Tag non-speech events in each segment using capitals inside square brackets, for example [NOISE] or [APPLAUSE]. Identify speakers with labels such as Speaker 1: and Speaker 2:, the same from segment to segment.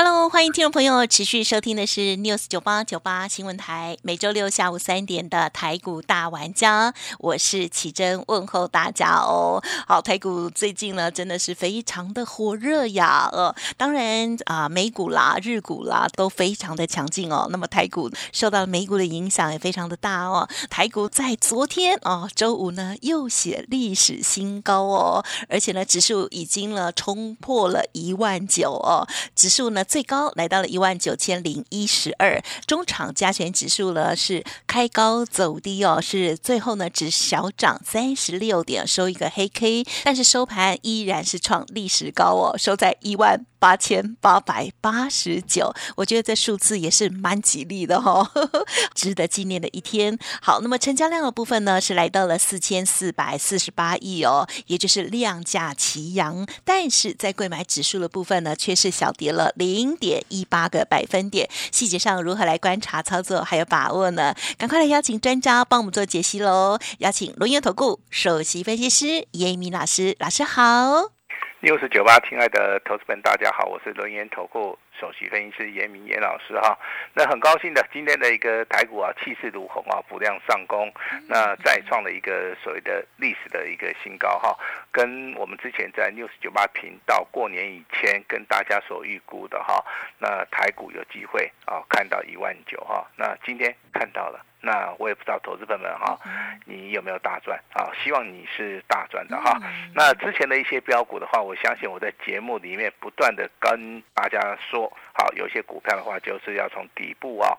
Speaker 1: Hello，欢迎听众朋友持续收听的是 News 九八九八新闻台，每周六下午三点的台股大玩家，我是启珍，问候大家哦。好，台股最近呢真的是非常的火热呀，呃，当然啊、美股啦、日股啦都非常的强劲哦。那么台股受到美股的影响也非常的大哦。台股在昨天哦，周五呢又写历史新高哦，而且呢指数已经呢冲破了一万九哦，指数呢最高来到了一万九千零一十二，中场加权指数呢是开高走低哦，是最后呢只小涨三十六点，收一个黑 K，但是收盘依然是创历史高哦，收在一万。八千八百八十九，我觉得这数字也是蛮吉利的哈、哦，[LAUGHS] 值得纪念的一天。好，那么成交量的部分呢是来到了四千四百四十八亿哦，也就是量价齐扬，但是在贵买指数的部分呢却是小跌了零点一八个百分点。细节上如何来观察操作还有把握呢？赶快来邀请专家帮我们做解析喽！邀请轮源投顾首席分析师叶一鸣老师，老师好。
Speaker 2: 六十九八，亲爱的投资们，大家好，我是轮研投顾首席分析师严明严老师哈。那很高兴的，今天的一个台股啊，气势如虹啊，补量上攻，那再创了一个所谓的历史的一个新高哈。跟我们之前在六十九八频道过年以前跟大家所预估的哈，那台股有机会啊看到一万九哈。那今天看到了。那我也不知道投资朋友们哈，你有没有大赚啊？希望你是大赚的哈。那之前的一些标股的话，我相信我在节目里面不断的跟大家说，好，有些股票的话就是要从底部啊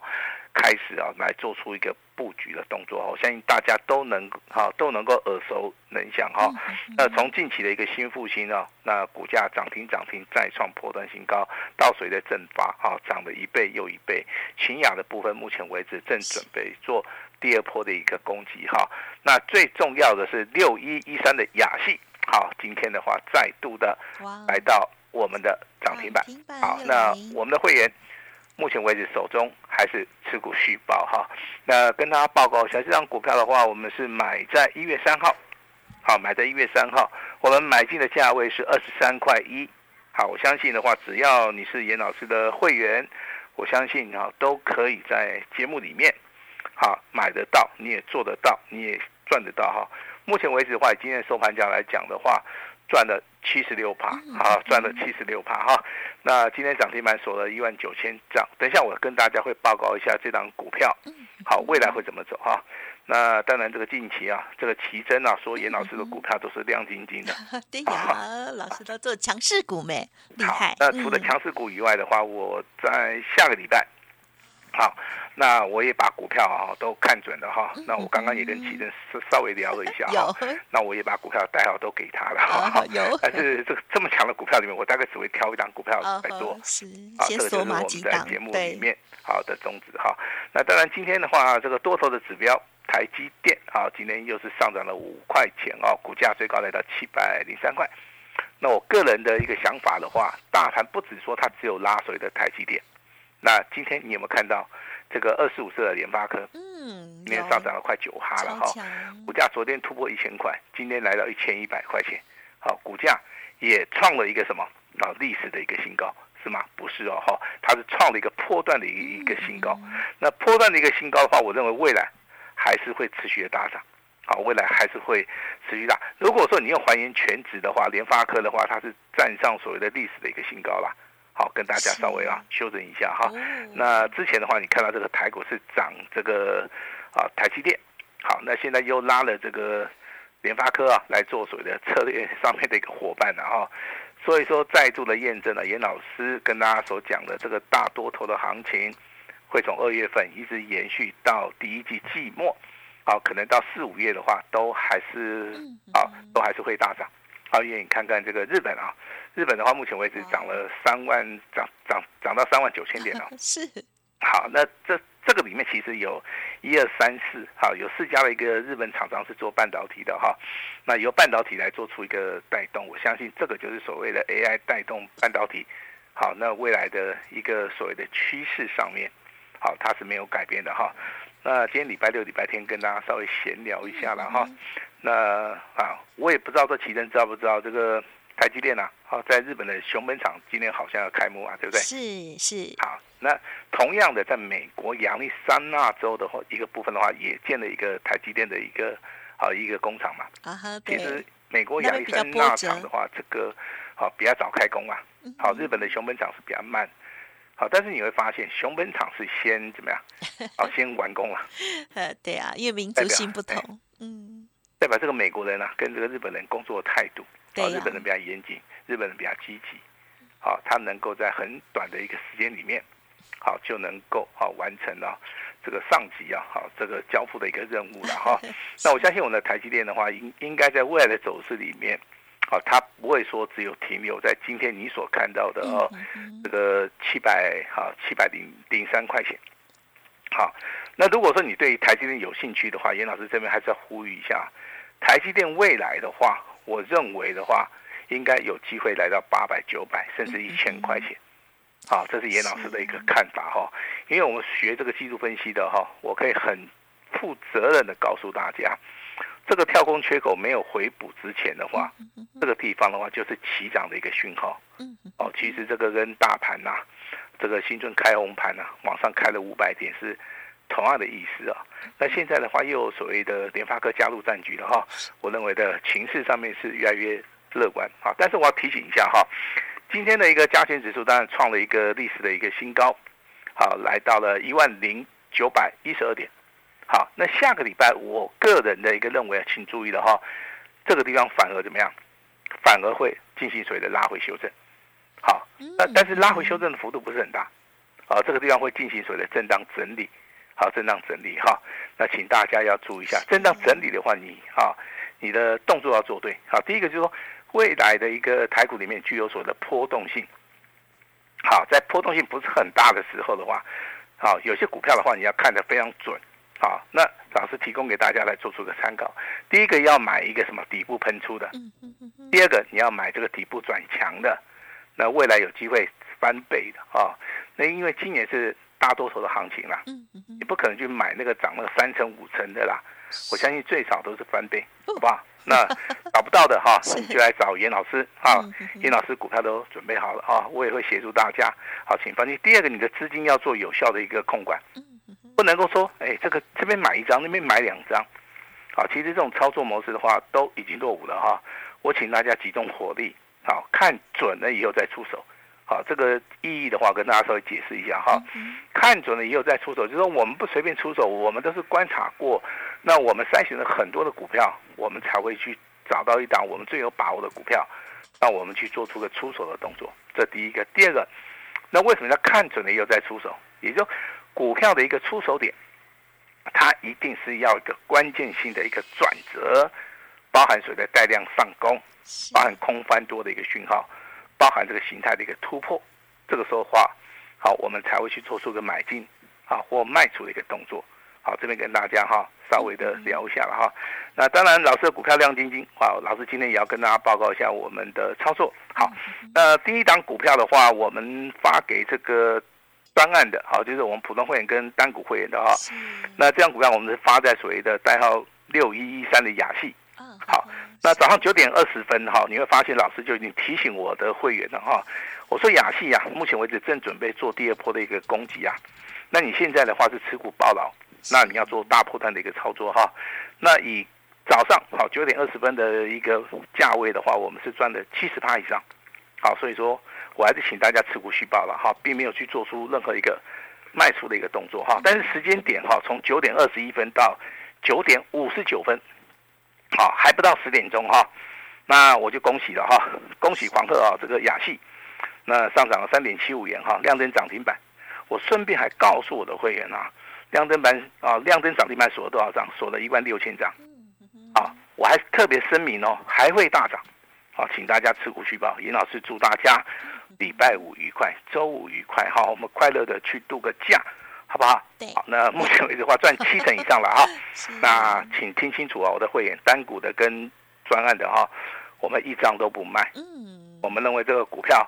Speaker 2: 开始啊来做出一个布局的动作。我相信大家都能哈都能够耳熟能详哈。那从近期的一个新复兴啊，那股价涨停涨停再创破断新高，到水的蒸发啊涨了一倍又一倍。秦雅的部分目前为止正准备做第二波的一个攻击哈。那最重要的是六一一三的雅戏，好，今天的话再度的来到我们的涨停板。好，那我们的会员目前为止手中还是持股续报哈。那跟大家报告一下，这张股票的话，我们是买在一月三号，好，买在一月三号，我们买进的价位是二十三块一。好，我相信的话，只要你是严老师的会员。我相信哈都可以在节目里面，好买得到，你也做得到，你也赚得到哈。目前为止的话，今天收盘价来讲的话，赚了七十六趴，好赚了七十六趴哈。那今天涨停板锁了一万九千张，等一下我跟大家会报告一下这档股票，好未来会怎么走哈。那当然，这个近期啊，这个奇珍啊，说严老师的股票都是亮晶晶的。
Speaker 1: 对呀，老师都做强势股没？厉害。
Speaker 2: 那除了强势股以外的话，我在下个礼拜，好，那我也把股票啊都看准了哈。那我刚刚也跟奇正稍微聊了一下哈。那我也把股票代号都给他了哈。
Speaker 1: 有。[LAUGHS]
Speaker 2: 但是这个这么强的股票里面，我大概只会挑一档股票来做。
Speaker 1: 是。
Speaker 2: 啊，这个就是我们在节目里面好的宗旨哈。那当然今天的话，这个多头的指标。台积电啊，今天又是上涨了五块钱哦，股价最高来到七百零三块。那我个人的一个想法的话，大盘不止说它只有拉水的台积电，那今天你有没有看到这个二十五岁的联发科？
Speaker 1: 嗯，
Speaker 2: 今天上涨了快九哈了哈，股价昨天突破一千块，今天来到一千一百块钱，好，股价也创了一个什么啊历史的一个新高。是吗？不是哦，哈，它是创了一个波段的一一个新高。那波段的一个新高的话，我认为未来。还是会持续的大涨，好，未来还是会持续大。如果说你要还原全值的话，联发科的话，它是站上所谓的历史的一个新高了。好，跟大家稍微啊修正一下哈。那之前的话，你看到这个台股是涨这个啊台积电，好，那现在又拉了这个联发科啊来做所谓的策略上面的一个伙伴了哈。所以说再度的验证了严老师跟大家所讲的这个大多头的行情。会从二月份一直延续到第一季季末，啊，可能到四五月的话，都还是啊，都还是会大涨。啊，因为你看看这个日本啊，日本的话，目前为止涨了三万，涨涨涨到三万九千点了。[LAUGHS]
Speaker 1: 是。
Speaker 2: 好，那这这个里面其实有一二三四，好，有四家的一个日本厂商是做半导体的哈。那由半导体来做出一个带动，我相信这个就是所谓的 AI 带动半导体。好，那未来的一个所谓的趋势上面，好，它是没有改变的哈。那今天礼拜六、礼拜天跟大家稍微闲聊一下了哈。那啊，我也不知道这奇珍知道不知道这个台积电呐？好，在日本的熊本厂今天好像要开幕啊，对不对？
Speaker 1: 是是。
Speaker 2: 好，那同样的，在美国亚利桑那州的话，一个部分的话，也建了一个台积电的一个好一个工厂嘛。
Speaker 1: 啊哈，
Speaker 2: 其实美国亚利桑那厂的话，这个好比较早开工啊。好，日本的熊本厂是比较慢。好，但是你会发现熊本厂是先怎么样？[LAUGHS] 好，先完工了。
Speaker 1: 呃，[LAUGHS] 对啊，因为民族性不同，嗯，
Speaker 2: 代表这个美国人啊，跟这个日本人工作态度，
Speaker 1: 啊
Speaker 2: 日本人比较严谨，日本人比较积极。好，他能够在很短的一个时间里面，好就能够好完成了这个上级啊，好这个交付的一个任务了哈。[LAUGHS] 那我相信我们的台积电的话，应应该在未来的走势里面。好，它不会说只有停留在今天你所看到的哦，这个七百好七百零零三块钱。好，那如果说你对台积电有兴趣的话，严老师这边还是要呼吁一下，台积电未来的话，我认为的话，应该有机会来到八百、九百，甚至一千块钱。好，这是严老师的一个看法哈，因为我们学这个技术分析的哈，我可以很负责任的告诉大家。这个跳空缺口没有回补之前的话，这个地方的话就是起涨的一个讯号。哦，其实这个跟大盘呐，这个新春开红盘呐，往上开了五百点是同样的意思啊。那现在的话又有所谓的联发科加入战局了哈，我认为的情势上面是越来越乐观啊。但是我要提醒一下哈，今天的一个加权指数当然创了一个历史的一个新高，好，来到了一万零九百一十二点。好，那下个礼拜，我个人的一个认为，请注意了哈，这个地方反而怎么样？反而会进行所谓的拉回修正。好，那但是拉回修正的幅度不是很大。啊，这个地方会进行所谓的震荡整理。好，震荡整理哈。那请大家要注意一下，震荡整理的话，你啊，你的动作要做对。好，第一个就是说，未来的一个台股里面具有所谓的波动性。好，在波动性不是很大的时候的话，好，有些股票的话，你要看得非常准。好，那老师提供给大家来做出个参考。第一个要买一个什么底部喷出的，第二个你要买这个底部转强的，那未来有机会翻倍的啊。那因为今年是大多头的行情啦，你不可能去买那个涨了三成五成的啦。我相信最少都是翻倍，好不好？那 [LAUGHS] 找不到的哈，你就来找严老师啊。严老师股票都准备好了啊，我也会协助大家。好，请放心。第二个，你的资金要做有效的一个控管。不能够说，哎，这个这边买一张，那边买两张，好，其实这种操作模式的话，都已经落伍了哈。我请大家集中火力，好，看准了以后再出手，好，这个意义的话跟大家稍微解释一下哈。看准了以后再出手，就是说我们不随便出手，我们都是观察过，那我们筛选了很多的股票，我们才会去找到一档我们最有把握的股票，那我们去做出个出手的动作。这第一个，第二个，那为什么要看准了以后再出手？也就。股票的一个出手点，它一定是要一个关键性的一个转折，包含所谓的带量上攻，包含空翻多的一个讯号，包含这个形态的一个突破。这个时候话，好，我们才会去做出个买进，啊或卖出的一个动作。好，这边跟大家哈稍微的聊一下了哈。那当然，老师的股票亮晶晶，好，老师今天也要跟大家报告一下我们的操作。好，那第一档股票的话，我们发给这个。专案的，好，就是我们普通会员跟单股会员的哈。那这样股票我们是发在所谓的代号六一一三的雅系。好，那早上九点二十分哈，你会发现老师就已经提醒我的会员了哈。我说雅戏呀，目前为止正准备做第二波的一个攻击啊。那你现在的话是持股爆牢，那你要做大破段的一个操作哈。那以早上好九点二十分的一个价位的话，我们是赚了七十趴以上。好，所以说。我还是请大家持股续报了哈，并没有去做出任何一个卖出的一个动作哈。但是时间点哈，从九点二十一分到九点五十九分，好还不到十点钟哈。那我就恭喜了哈，恭喜黄鹤啊，这个雅戏，那上涨了三点七五元哈，亮灯涨停板。我顺便还告诉我的会员啊，亮灯板啊，亮灯涨停板锁了多少张？锁了一万六千张。啊，我还特别声明哦，还会大涨。好，请大家持股续报。尹老师祝大家。礼拜五愉快，周五愉快，好，我们快乐的去度个假，好不好？
Speaker 1: 对
Speaker 2: 好，那目前为止的话 [LAUGHS] 赚七成以上了哈。那请听清楚啊，我的会员单股的跟专案的哈，我们一张都不卖。
Speaker 1: 嗯，
Speaker 2: 我们认为这个股票，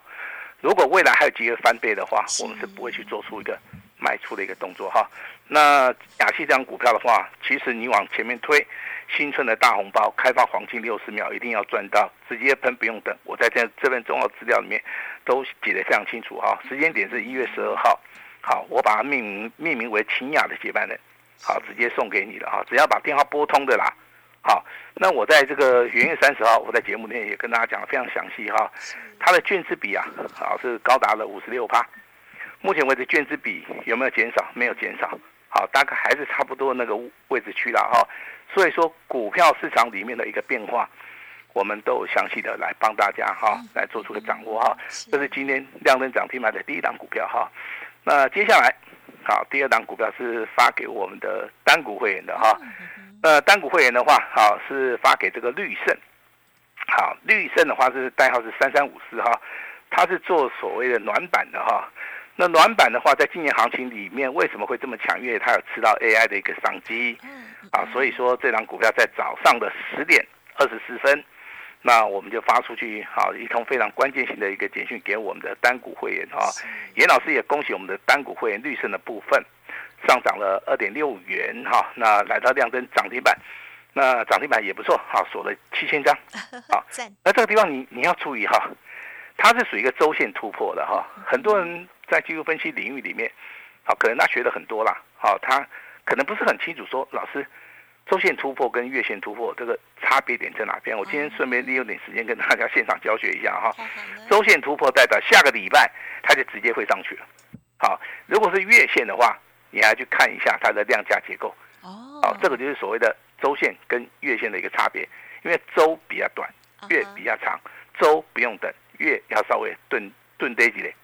Speaker 2: 如果未来还有机会翻倍的话，我们是不会去做出一个卖出的一个动作哈。那雅西这张股票的话，其实你往前面推，新春的大红包，开发黄金六十秒，一定要赚到，直接喷不用等。我在这这份重要资料里面都写得非常清楚哈。时间点是一月十二号，好，我把它命名命名为秦雅的接班人，好，直接送给你了哈。只要把电话拨通的啦。好，那我在这个元月三十号，我在节目里面也跟大家讲的非常详细哈。它的券资比啊，好是高达了五十六趴。目前为止，券资比有没有减少？没有减少。好，大概还是差不多那个位置区了哈。所以说，股票市场里面的一个变化，我们都有详细的来帮大家哈，来做出个掌握哈。这是今天亮灯涨停板的第一档股票哈。那接下来，好，第二档股票是发给我们的单股会员的哈。呃，单股会员的话，好是发给这个绿盛。好，绿盛的话是代号是三三五四哈，它是做所谓的暖板的哈。那暖板的话，在今年行情里面为什么会这么强？因为它有吃到 AI 的一个商机啊，所以说这档股票在早上的十点二十四分，那我们就发出去好一通非常关键性的一个简讯给我们的单股会员哈。严老师也恭喜我们的单股会员绿色的部分上涨了二点六元哈，那来到亮灯涨停板。那涨停板也不错，哈锁了七千张，[LAUGHS] 好，那这个地方你你要注意哈，它是属于一个周线突破的哈。很多人在技术分析领域里面，好可能他学的很多啦，好他可能不是很清楚说老师周线突破跟月线突破这个差别点在哪边。我今天顺便利用点时间跟大家现场教学一下哈。周线突破代表下个礼拜它就直接会上去了。好，如果是月线的话，你还去看一下它的量价结构。
Speaker 1: 哦，
Speaker 2: 好，这个就是所谓的周线跟月线的一个差别，因为周比较短，月比较长，周不用等，月要稍微顿顿堆几类，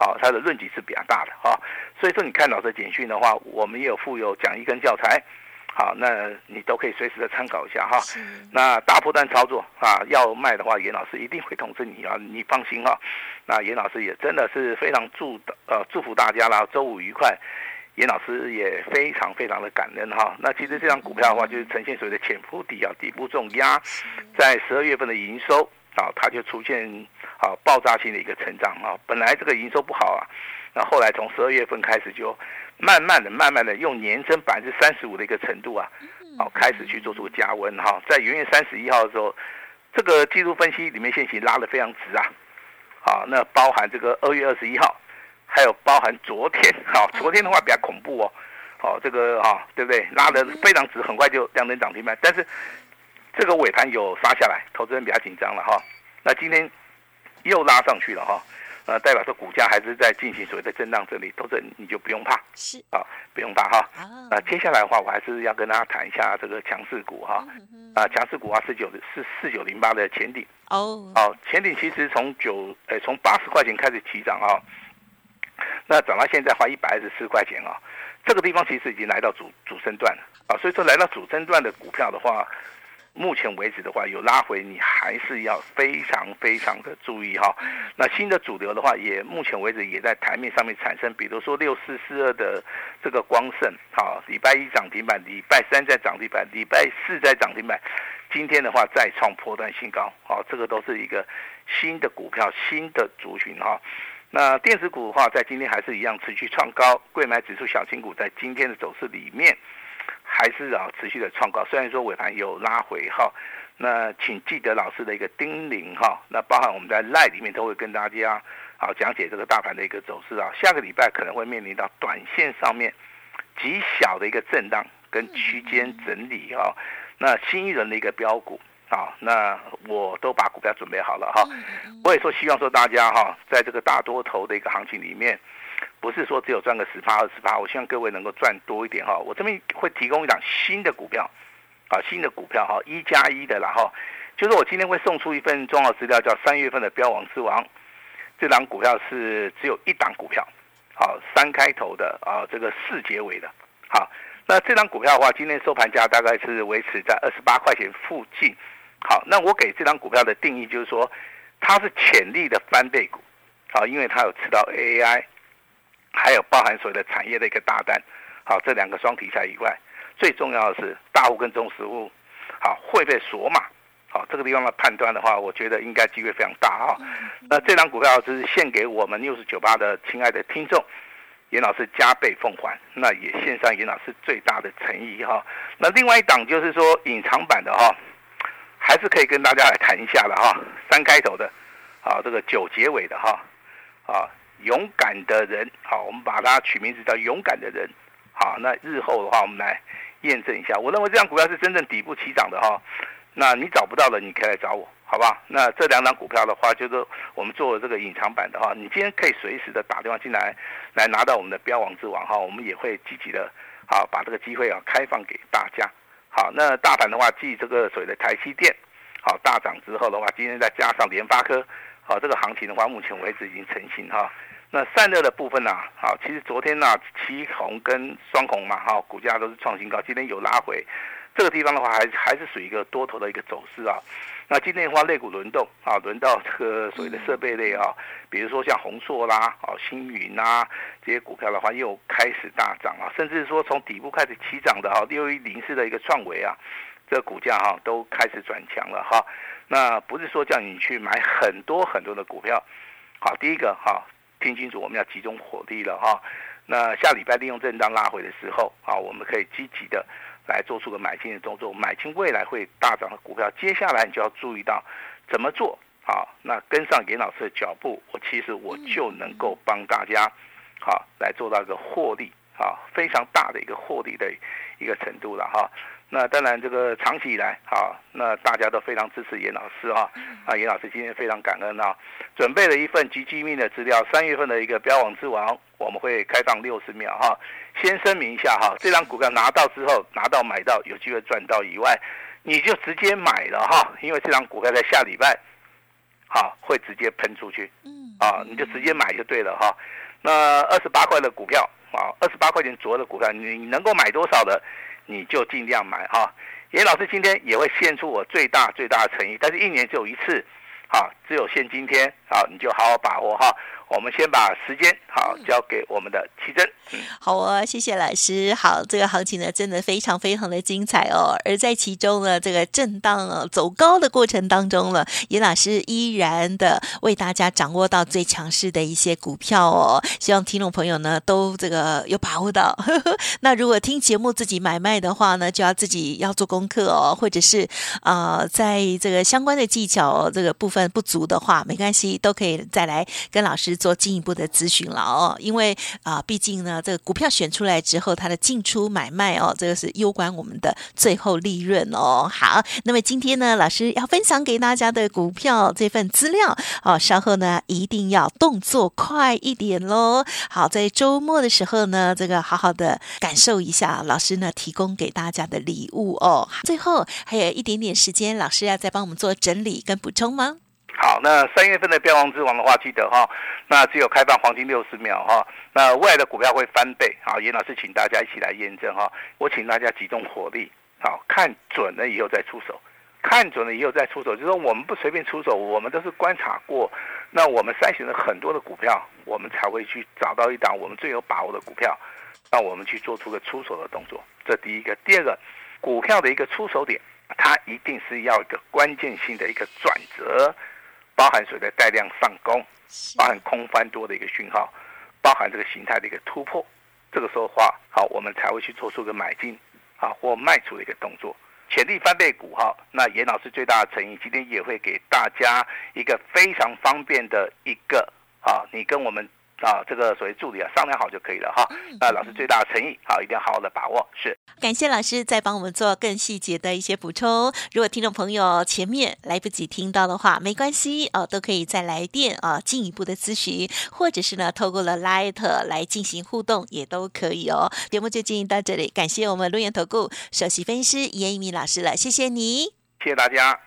Speaker 2: 好，它的论级是比较大的哈。所以说你看老师简讯的话，我们也有附有讲义跟教材，好，那你都可以随时的参考一下哈。那大波段操作啊，要卖的话，严老师一定会通知你啊，你放心哈。那严老师也真的是非常祝呃祝福大家啦，周五愉快。严老师也非常非常的感恩哈。那其实这张股票的话，就是呈现所谓的潜伏底啊，底部重压，在十二月份的营收啊，它就出现啊爆炸性的一个成长啊。本来这个营收不好啊，那后来从十二月份开始就慢慢的、慢慢的用年增百分之三十五的一个程度啊，好开始去做出加温哈。在元月三十一号的时候，这个技术分析里面线型拉得非常直啊，好，那包含这个二月二十一号。还有包含昨天，好，昨天的话比较恐怖哦，好，这个哈，对不对？拉的非常直，很快就亮灯涨停板，但是这个尾盘有杀下来，投资人比较紧张了哈。那今天又拉上去了哈，呃，代表说股价还是在进行所谓的震荡，整理投资人你就不用怕
Speaker 1: 是
Speaker 2: 啊，不用怕哈。
Speaker 1: 啊，
Speaker 2: 那接下来的话，我还是要跟大家谈一下这个强势股哈，啊，强势股啊，四九是四九零八的前顶，
Speaker 1: 哦，
Speaker 2: 好，前顶其实从九，呃，从八十块钱开始起涨啊。那涨到现在花一百二十四块钱啊，这个地方其实已经来到主主升段了啊，所以说来到主升段的股票的话，目前为止的话有拉回，你还是要非常非常的注意哈。那新的主流的话，也目前为止也在台面上面产生，比如说六四四二的这个光盛，好，礼拜一涨停板，礼拜三在涨停板，礼拜四在涨停板，今天的话再创破断新高，好，这个都是一个新的股票，新的族群哈。那电子股的话，在今天还是一样持续创高，贵买指数小新股在今天的走势里面，还是啊持续的创高。虽然说尾盘有拉回哈，那请记得老师的一个叮咛哈。那包含我们在赖里面都会跟大家好讲解这个大盘的一个走势啊。下个礼拜可能会面临到短线上面极小的一个震荡跟区间整理啊。那新一轮的一个标股。啊，那我都把股票准备好了哈。我也说希望说大家哈，在这个大多头的一个行情里面，不是说只有赚个十八二十八，我希望各位能够赚多一点哈。我这边会提供一档新的股票，啊，新的股票哈，一加一的啦哈。就是我今天会送出一份重要资料，叫三月份的标王之王。这档股票是只有一档股票，好，三开头的啊，这个四结尾的。好，那这张股票的话，今天收盘价大概是维持在二十八块钱附近。好，那我给这张股票的定义就是说，它是潜力的翻倍股，好，因为它有吃到 AI，还有包含所谓的产业的一个大单，好，这两个双题材以外，最重要的是大户跟中实物，好会被锁码，好这个地方的判断的话，我觉得应该机会非常大哈。那这张股票就是献给我们六十九八的亲爱的听众。严老师加倍奉还，那也献上严老师最大的诚意哈。那另外一档就是说隐藏版的哈，还是可以跟大家来谈一下的哈。三开头的，啊，这个九结尾的哈，啊，勇敢的人，好，我们把它取名字叫勇敢的人，好，那日后的话，我们来验证一下。我认为这张股票是真正底部起涨的哈。那你找不到的，你可以来找我。好吧，那这两张股票的话，就是我们做这个隐藏版的哈，你今天可以随时的打电话进来，来拿到我们的标王之王哈，我们也会积极的，好把这个机会啊开放给大家。好，那大盘的话，继这个所谓的台积电好大涨之后的话，今天再加上联发科，好这个行情的话，目前为止已经成型哈。那散热的部分呢，好，其实昨天呢，旗红跟双红嘛，哈，股价都是创新高，今天有拉回，这个地方的话，还还是属于一个多头的一个走势啊。那今天的话，类股轮动啊，轮到这个所谓的设备类啊，比如说像宏硕啦、啊星云啊这些股票的话，又开始大涨啊，甚至说从底部开始起涨的哈，六一零四的一个创维啊，这个股价哈都开始转强了哈。那不是说叫你去买很多很多的股票，好，第一个哈，听清楚，我们要集中火力了哈。那下礼拜利用震荡拉回的时候啊，我们可以积极的。来做出个买进的动作，买进未来会大涨的股票。接下来你就要注意到怎么做好，那跟上严老师的脚步，我其实我就能够帮大家好来做到一个获利啊，非常大的一个获利的一个程度了哈。那当然，这个长期以来，好，那大家都非常支持严老师哈。啊，严老师今天非常感恩啊，准备了一份极机密的资料，三月份的一个标网之王，我们会开放六十秒哈。先声明一下哈，这张股票拿到之后，拿到买到有机会赚到以外，你就直接买了哈，因为这张股票在下礼拜，好会直接喷出去，嗯，啊，你就直接买就对了哈。那二十八块的股票啊，二十八块钱左右的股票，你能够买多少的？你就尽量买哈，严老师今天也会献出我最大最大的诚意，但是一年只有一次，啊，只有限今天，啊，你就好好把握哈。我们先把时间好交给我们的奇珍。
Speaker 1: 好哦，谢谢老师。好，这个行情呢，真的非常非常的精彩哦。而在其中呢，这个震荡走高的过程当中呢，严老师依然的为大家掌握到最强势的一些股票哦。希望听众朋友呢都这个有把握到。[LAUGHS] 那如果听节目自己买卖的话呢，就要自己要做功课哦，或者是啊，在这个相关的技巧这个部分不足的话，没关系，都可以再来跟老师。做进一步的咨询了哦，因为啊，毕竟呢，这个股票选出来之后，它的进出买卖哦，这个是攸关我们的最后利润哦。好，那么今天呢，老师要分享给大家的股票这份资料哦，稍后呢一定要动作快一点喽。好，在周末的时候呢，这个好好的感受一下老师呢提供给大家的礼物哦。最后还有一点点时间，老师要再帮我们做整理跟补充吗？
Speaker 2: 好，那三月份的标王之王的话，记得哈，那只有开放黄金六十秒哈，那未来的股票会翻倍。好，严老师请大家一起来验证哈，我请大家集中火力，好看准了以后再出手，看准了以后再出手，就是说我们不随便出手，我们都是观察过，那我们筛选了很多的股票，我们才会去找到一档我们最有把握的股票，那我们去做出个出手的动作。这第一个，第二个，股票的一个出手点，它一定是要一个关键性的一个转折。包含所谓的带量上攻，包含空翻多的一个讯号，包含这个形态的一个突破，这个时候话好，我们才会去做出个买进啊或卖出的一个动作。潜力翻倍股哈，那严老师最大的诚意，今天也会给大家一个非常方便的一个啊，你跟我们。啊，这个所谓助理啊，商量好就可以了哈。那老师最大的诚意，好，一定要好好的把握。是，
Speaker 1: 感谢老师再帮我们做更细节的一些补充。如果听众朋友前面来不及听到的话，没关系哦，都可以再来电啊，进一步的咨询，或者是呢，透过了 Light 来进行互动，也都可以哦。节目就进行到这里，感谢我们陆源投顾首席分析师严一鸣老师了，谢谢你，
Speaker 2: 谢谢大家。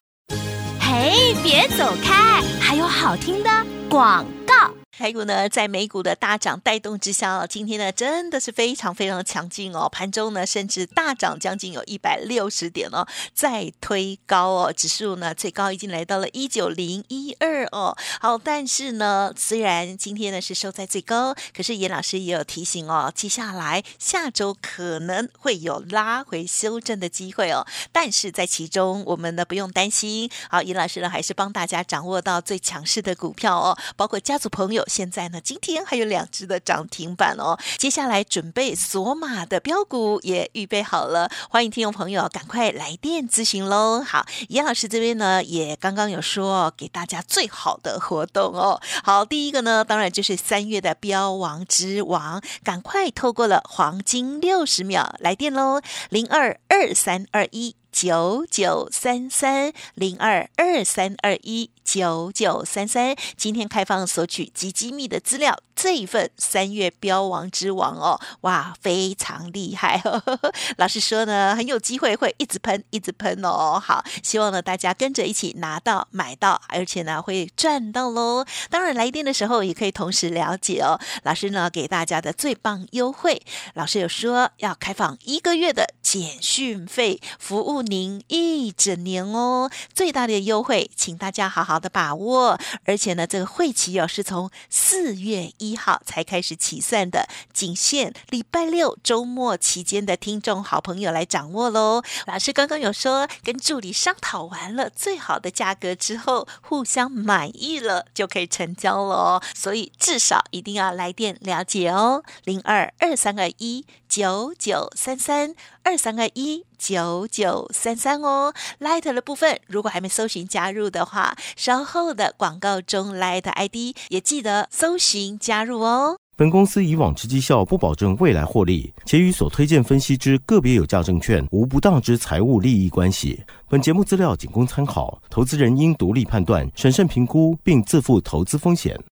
Speaker 3: 嘿，别走开，还有好听的广告。
Speaker 1: 台股呢，在美股的大涨带动之下哦，今天呢真的是非常非常强劲哦，盘中呢甚至大涨将近有一百六十点哦，再推高哦，指数呢最高已经来到了一九零一二哦。好，但是呢，虽然今天呢是收在最高，可是严老师也有提醒哦，接下来下周可能会有拉回修正的机会哦，但是在其中我们呢不用担心。好，严老师呢还是帮大家掌握到最强势的股票哦，包括家族朋友。现在呢，今天还有两只的涨停板哦。接下来准备锁码的标股也预备好了，欢迎听众朋友赶快来电咨询喽。好，严老师这边呢也刚刚有说给大家最好的活动哦。好，第一个呢，当然就是三月的标王之王，赶快透过了黄金六十秒来电喽，零二二三二一九九三三零二二三二一。九九三三，今天开放索取极机密的资料，这一份三月标王之王哦，哇，非常厉害呵呵呵！[LAUGHS] 老师说呢，很有机会会一直喷，一直喷哦。好，希望呢大家跟着一起拿到、买到，而且呢会赚到喽。当然来电的时候也可以同时了解哦。老师呢给大家的最棒优惠，老师有说要开放一个月的简讯费，服务您一整年哦。最大的优惠，请大家好好。的把握，而且呢，这个会期哦是从四月一号才开始起算的，仅限礼拜六周末期间的听众好朋友来掌握喽。老师刚刚有说，跟助理商讨完了最好的价格之后，互相满意了就可以成交了哦。所以至少一定要来电了解哦，零二二三二一九九三三二三二一。九九三三哦，Light 的部分如果还没搜寻加入的话，稍后的广告中 Light ID 也记得搜寻加入哦。
Speaker 4: 本公司以往之绩效不保证未来获利，且与所推荐分析之个别有价证券无不当之财务利益关系。本节目资料仅供参考，投资人应独立判断、审慎评估，并自负投资风险。